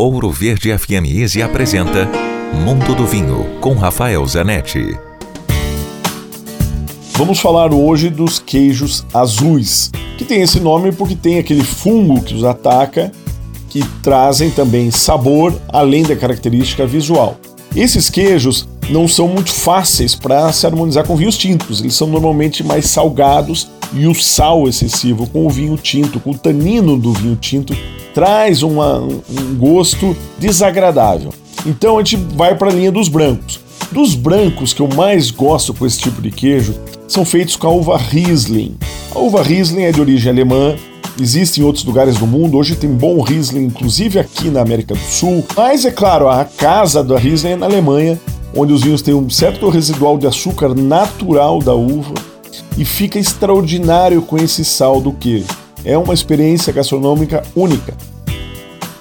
Ouro Verde FM Easy apresenta Mundo do Vinho com Rafael Zanetti. Vamos falar hoje dos queijos azuis, que tem esse nome porque tem aquele fungo que os ataca, que trazem também sabor além da característica visual. Esses queijos não são muito fáceis para se harmonizar com vinhos tintos, eles são normalmente mais salgados e o sal excessivo com o vinho tinto, com o tanino do vinho tinto traz uma, um gosto desagradável. Então a gente vai para a linha dos brancos. Dos brancos que eu mais gosto com esse tipo de queijo são feitos com a uva Riesling. A uva Riesling é de origem alemã, existe em outros lugares do mundo. Hoje tem bom Riesling, inclusive aqui na América do Sul. Mas é claro, a casa da Riesling é na Alemanha, onde os vinhos têm um certo residual de açúcar natural da uva e fica extraordinário com esse sal do queijo. É uma experiência gastronômica única.